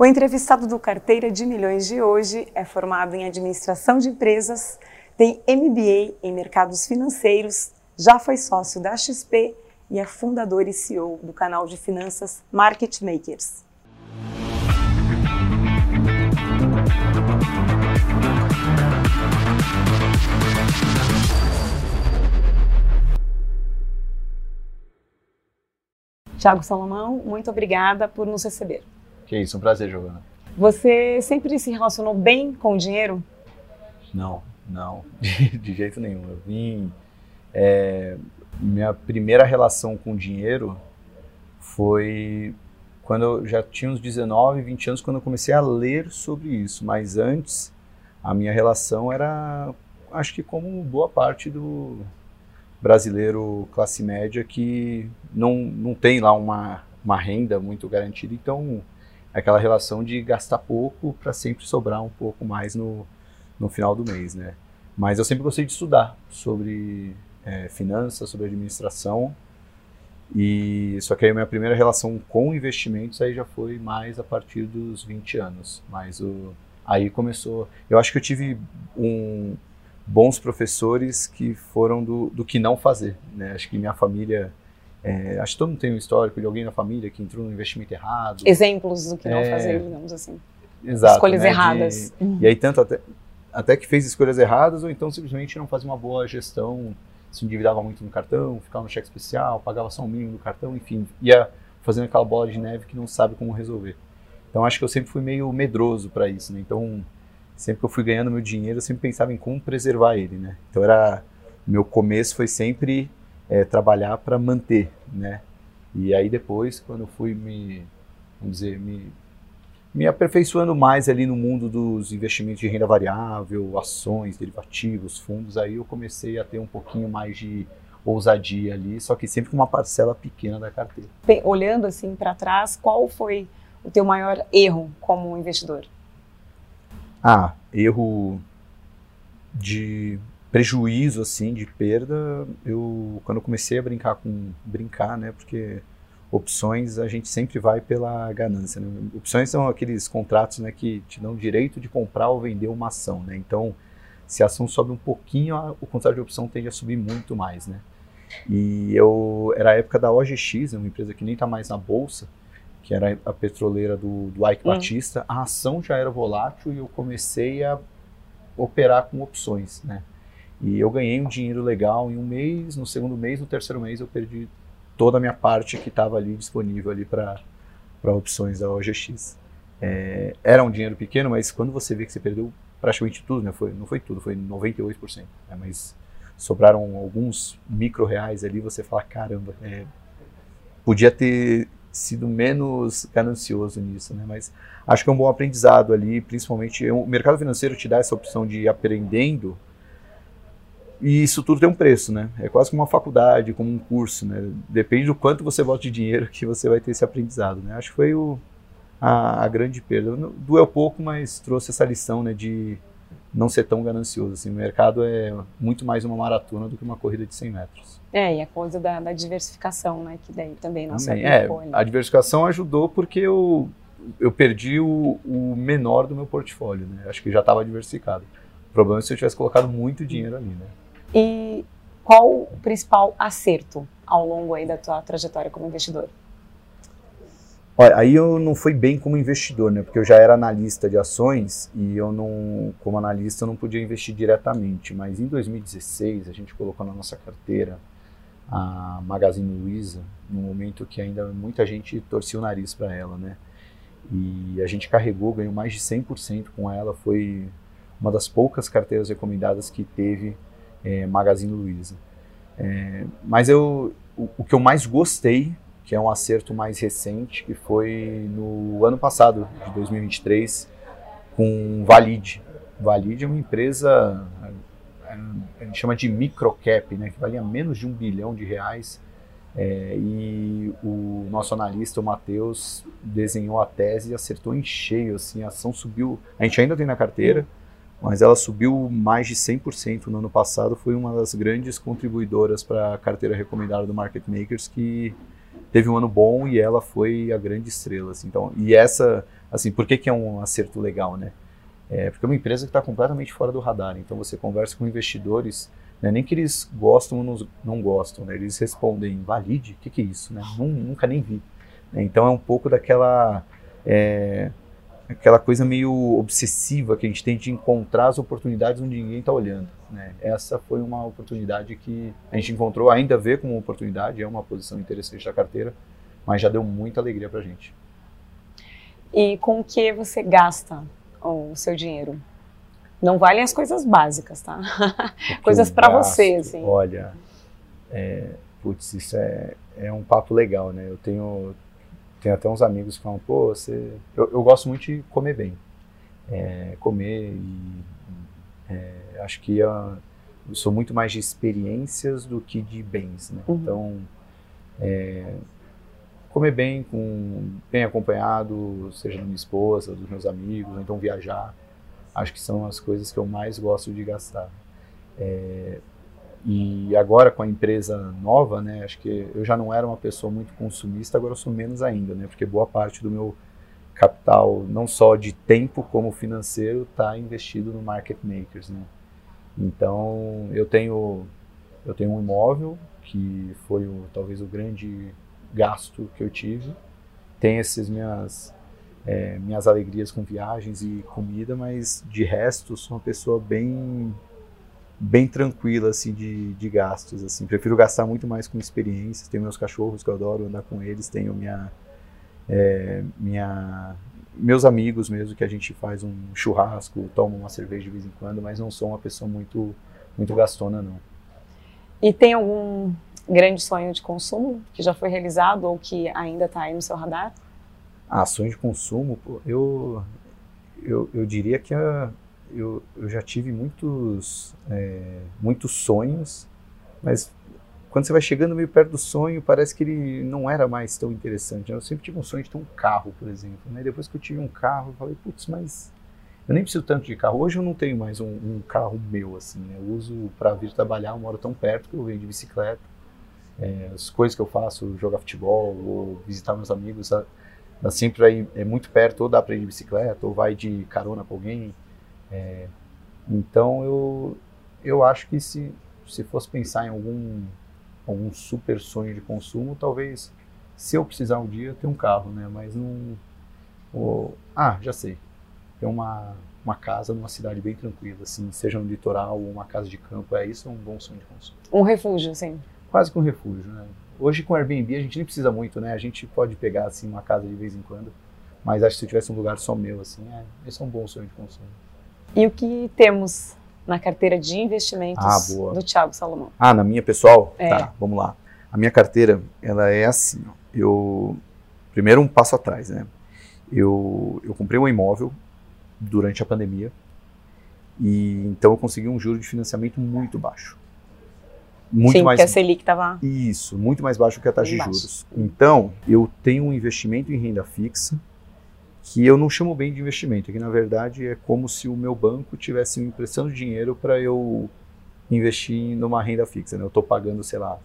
O entrevistado do Carteira de Milhões de hoje é formado em administração de empresas, tem MBA em mercados financeiros, já foi sócio da XP e é fundador e CEO do canal de finanças Market Makers. Tiago Salomão, muito obrigada por nos receber. Que isso, um prazer, Giovana. Você sempre se relacionou bem com o dinheiro? Não, não, de, de jeito nenhum. Eu vim. É, minha primeira relação com o dinheiro foi quando eu já tinha uns 19, 20 anos, quando eu comecei a ler sobre isso. Mas antes, a minha relação era, acho que como boa parte do brasileiro classe média que não, não tem lá uma, uma renda muito garantida. Então, aquela relação de gastar pouco para sempre sobrar um pouco mais no, no final do mês, né? Mas eu sempre gostei de estudar sobre é, finanças, sobre administração. E só que aí a minha primeira relação com investimentos aí já foi mais a partir dos 20 anos. Mas o, aí começou. Eu acho que eu tive um, bons professores que foram do, do que não fazer. Né? Acho que minha família é, acho que todo mundo tem um histórico de alguém na família que entrou no investimento errado. Exemplos do que não é, fazer, digamos assim. Exato. Escolhas né, erradas. De, uhum. E aí, tanto até, até que fez escolhas erradas, ou então simplesmente não fazia uma boa gestão, se endividava muito no cartão, ficava no cheque especial, pagava só um mínimo do cartão, enfim, ia fazendo aquela bola de neve que não sabe como resolver. Então, acho que eu sempre fui meio medroso para isso, né? Então, sempre que eu fui ganhando meu dinheiro, eu sempre pensava em como preservar ele, né? Então, era. Meu começo foi sempre é, trabalhar para manter, né? E aí depois, quando eu fui me, vamos dizer, me, me aperfeiçoando mais ali no mundo dos investimentos de renda variável, ações, derivativos, fundos, aí eu comecei a ter um pouquinho mais de ousadia ali, só que sempre com uma parcela pequena da carteira. Olhando assim para trás, qual foi o teu maior erro como investidor? Ah, erro de prejuízo assim de perda, eu quando eu comecei a brincar com brincar, né, porque opções a gente sempre vai pela ganância, né? Opções são aqueles contratos, né, que te dão o direito de comprar ou vender uma ação, né? Então, se a ação sobe um pouquinho, o contrato de opção tende a subir muito mais, né? E eu era a época da OGX, né, uma empresa que nem está mais na bolsa, que era a petroleira do, do Ike hum. Batista. A ação já era volátil e eu comecei a operar com opções, né? E eu ganhei um dinheiro legal em um mês, no segundo mês, no terceiro mês eu perdi toda a minha parte que estava ali disponível ali para opções da OGX. É, era um dinheiro pequeno, mas quando você vê que você perdeu praticamente tudo, né, foi, não foi tudo, foi 98%, né, mas sobraram alguns micro reais ali, você fala, caramba, é, podia ter sido menos ganancioso nisso, né, mas acho que é um bom aprendizado ali, principalmente o mercado financeiro te dá essa opção de ir aprendendo e isso tudo tem um preço, né? É quase como uma faculdade, como um curso, né? Depende do quanto você bota de dinheiro que você vai ter esse aprendizado, né? Acho que foi o, a, a, grande perda. Doeu pouco, mas trouxe essa lição, né? De não ser tão ganancioso. Assim, o mercado é muito mais uma maratona do que uma corrida de 100 metros. É, e a coisa da, da diversificação, né? Que daí também não também, é, A diversificação ajudou porque eu, eu perdi o, o menor do meu portfólio, né? Acho que já estava diversificado. O problema é se eu tivesse colocado muito dinheiro ali, né? E qual o principal acerto ao longo aí da tua trajetória como investidor? Olha, aí eu não fui bem como investidor, né? Porque eu já era analista de ações e eu não, como analista, eu não podia investir diretamente. Mas em 2016 a gente colocou na nossa carteira a Magazine Luiza, num momento que ainda muita gente torcia o nariz para ela, né? E a gente carregou, ganhou mais de 100% com ela. Foi uma das poucas carteiras recomendadas que teve é, Magazine Luiza. É, mas eu, o, o, que eu mais gostei, que é um acerto mais recente, que foi no ano passado, de 2023, com Valid. Valid é uma empresa, a gente chama de microcap, né, que valia menos de um bilhão de reais. É, e o nosso analista, o Matheus, desenhou a tese e acertou em cheio. Assim, a ação subiu. A gente ainda tem na carteira, mas ela subiu mais de 100% no ano passado, foi uma das grandes contribuidoras para a carteira recomendada do Market Makers, que teve um ano bom e ela foi a grande estrela. Assim. Então, e essa, assim, por que, que é um acerto legal, né? É, porque é uma empresa que está completamente fora do radar. Então você conversa com investidores, né, nem que eles gostam ou não, gostam, né, eles respondem, valide? O que, que é isso? Né? Nunca nem vi. Então é um pouco daquela é, aquela coisa meio obsessiva que a gente tem de encontrar as oportunidades onde ninguém está olhando. Né? Essa foi uma oportunidade que a gente encontrou, ainda vê como oportunidade, é uma posição interessante da carteira, mas já deu muita alegria para a gente. E com o que você gasta o seu dinheiro. Não valem as coisas básicas, tá? coisas para você, assim. Olha, é, putz, isso é, é um papo legal, né? Eu tenho, tenho até uns amigos que falam, pô, você. Eu, eu gosto muito de comer bem. É, comer e. É, acho que eu, eu, sou muito mais de experiências do que de bens, né? Uhum. Então. É, comer bem, com, bem acompanhado, seja da minha esposa, dos meus amigos, ou então viajar. Acho que são as coisas que eu mais gosto de gastar. É, e agora com a empresa nova, né, acho que eu já não era uma pessoa muito consumista, agora eu sou menos ainda, né, porque boa parte do meu capital, não só de tempo como financeiro, está investido no market makers, né. Então eu tenho eu tenho um imóvel que foi o, talvez o grande gasto que eu tive. Tem essas minhas, é, minhas alegrias com viagens e comida, mas de resto sou uma pessoa bem bem tranquila assim de, de gastos assim. Prefiro gastar muito mais com experiências. Tenho meus cachorros que eu adoro andar com eles. Tenho minha é, minha meus amigos mesmo que a gente faz um churrasco toma uma cerveja de vez em quando mas não sou uma pessoa muito muito gastona não. E tem algum grande sonho de consumo que já foi realizado ou que ainda está aí no seu radar? Ah, sonho de consumo, pô, eu, eu, eu diria que a, eu, eu já tive muitos, é, muitos sonhos, mas quando você vai chegando meio perto do sonho, parece que ele não era mais tão interessante. Eu sempre tive um sonho de ter um carro, por exemplo. Né? Depois que eu tive um carro, eu falei, putz, mas eu nem preciso tanto de carro. Hoje eu não tenho mais um, um carro meu, assim. Né? Eu uso para vir trabalhar, eu moro tão perto que eu venho de bicicleta. É, as coisas que eu faço, jogar futebol ou visitar meus amigos, sempre é muito perto, ou dá para ir de bicicleta, ou vai de carona com alguém. É, então eu, eu acho que se, se fosse pensar em algum, algum super sonho de consumo, talvez se eu precisar um dia ter um carro, né? Mas não. Ou, ah, já sei. Ter uma, uma casa numa cidade bem tranquila, assim, seja no litoral ou uma casa de campo, é isso é um bom sonho de consumo. Um refúgio, sim quase que um refúgio, né? Hoje com Airbnb a gente nem precisa muito, né? A gente pode pegar assim uma casa de vez em quando, mas acho que se tivesse um lugar só meu assim, é, esse é um bom sonho de consumo. E o que temos na carteira de investimentos ah, do Thiago Salomão? Ah, na minha pessoal? É. Tá, vamos lá. A minha carteira, ela é assim, ó. eu primeiro um passo atrás, né? Eu eu comprei um imóvel durante a pandemia e então eu consegui um juro de financiamento muito baixo muito Sim, mais porque a Selic estava isso muito mais baixo que a taxa de juros então eu tenho um investimento em renda fixa que eu não chamo bem de investimento que na verdade é como se o meu banco tivesse me emprestando dinheiro para eu investir numa renda fixa né? eu estou pagando sei lá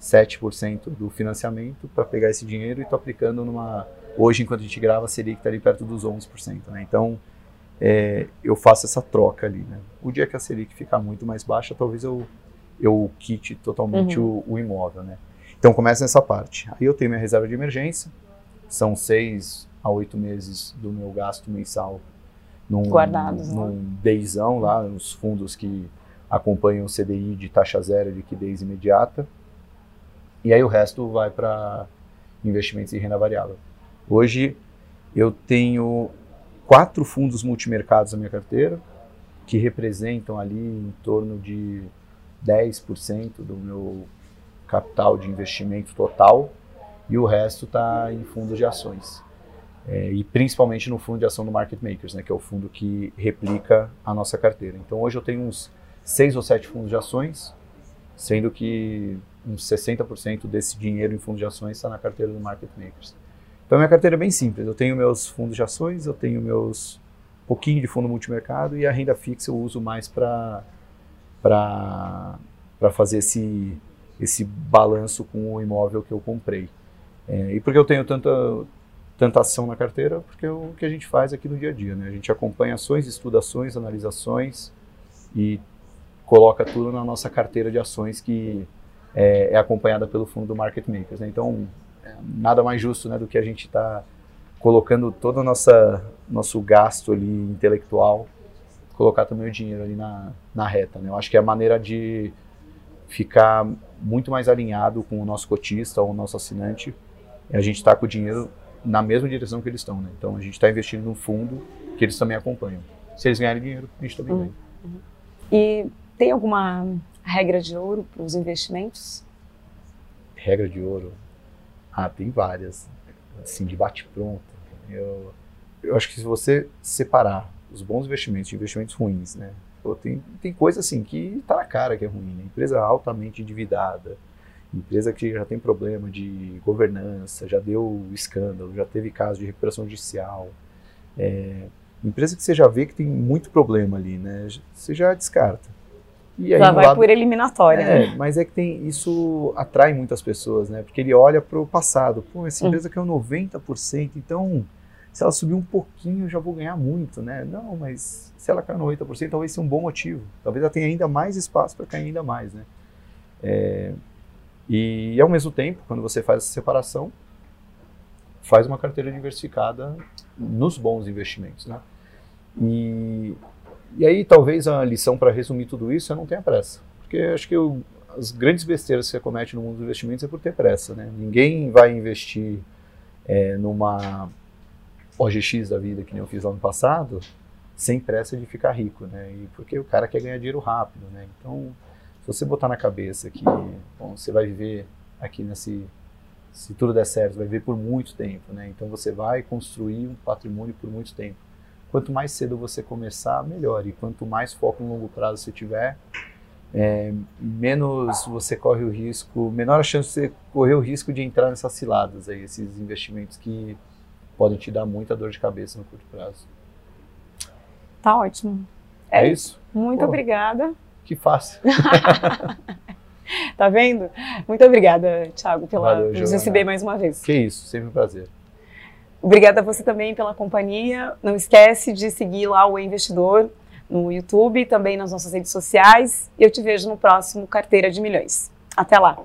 7% do financiamento para pegar esse dinheiro e estou aplicando numa hoje enquanto a gente grava a Selic está ali perto dos 11% né? então é, eu faço essa troca ali né? o dia que a Selic ficar muito mais baixa talvez eu eu quite totalmente uhum. o, o, imóvel, né? Então começa nessa parte. Aí eu tenho minha reserva de emergência, são seis a oito meses do meu gasto mensal num, guardados, num né? deizão lá, nos fundos que acompanham o CDI de taxa zero, liquidez imediata. E aí o resto vai para investimentos em renda variável. Hoje eu tenho quatro fundos multimercados na minha carteira, que representam ali em torno de 10% do meu capital de investimento total e o resto está em fundos de ações. É, e principalmente no fundo de ação do Market Makers, né, que é o fundo que replica a nossa carteira. Então hoje eu tenho uns seis ou sete fundos de ações, sendo que uns 60% desse dinheiro em fundos de ações está na carteira do Market Makers. Então minha carteira é bem simples. Eu tenho meus fundos de ações, eu tenho meus pouquinho de fundo multimercado e a renda fixa eu uso mais para para fazer esse, esse balanço com o imóvel que eu comprei. É, e por que eu tenho tanta, tanta ação na carteira, porque é o que a gente faz aqui no dia a dia. Né? A gente acompanha ações, estuda ações, analisa ações e coloca tudo na nossa carteira de ações que é, é acompanhada pelo fundo do Market Makers. Né? Então, é nada mais justo né, do que a gente estar tá colocando todo o nossa, nosso gasto ali intelectual, colocar também o dinheiro ali na, na reta. Né? Eu acho que é a maneira de ficar muito mais alinhado com o nosso cotista ou o nosso assinante. A gente está com o dinheiro na mesma direção que eles estão. Né? Então a gente está investindo num fundo que eles também acompanham. Se eles ganharem dinheiro, a gente também uhum. ganha. Uhum. E tem alguma regra de ouro para os investimentos? Regra de ouro? Ah, tem várias. Assim, de bate-pronto. Eu, eu acho que se você separar os bons investimentos de investimentos ruins, né? Pô, tem, tem coisa assim que está na cara que é ruim. Né? Empresa altamente endividada, Empresa que já tem problema de governança, já deu escândalo, já teve caso de recuperação judicial. É, empresa que você já vê que tem muito problema ali, né? Você já descarta. E aí, já vai lado, por eliminatória, é, né? Mas é que tem isso atrai muitas pessoas, né? Porque ele olha para o passado. Pô, essa hum. empresa hum. é 90%, então se ela subir um pouquinho eu já vou ganhar muito, né? Não, mas se ela cair 90%, talvez seja um bom motivo. Talvez ela tenha ainda mais espaço para cair ainda mais, né? É, e, ao mesmo tempo, quando você faz essa separação, faz uma carteira diversificada nos bons investimentos, né? E, e aí talvez a lição para resumir tudo isso é não tenha pressa, porque acho que as grandes besteiras que você comete no mundo dos investimentos é por ter pressa, né? Ninguém vai investir é, numa OGX da vida que nem eu fiz lá no passado sem pressa de ficar rico, né? E porque o cara quer ganhar dinheiro rápido, né? Então se você botar na cabeça que bom, você vai viver aqui nesse se tudo der certo, vai viver por muito tempo, né? Então você vai construir um patrimônio por muito tempo. Quanto mais cedo você começar, melhor. E quanto mais foco no longo prazo você tiver, é, menos você corre o risco, menor a chance de você correr o risco de entrar nessas ciladas aí, esses investimentos que podem te dar muita dor de cabeça no curto prazo. Tá ótimo. É, é isso? Muito Pô. obrigada. Que fácil. tá vendo? Muito obrigada, Thiago, pela Valeu, nos receber mais uma vez. Que isso, sempre um prazer. Obrigada a você também pela companhia. Não esquece de seguir lá o Investidor no YouTube, também nas nossas redes sociais. E eu te vejo no próximo Carteira de Milhões. Até lá!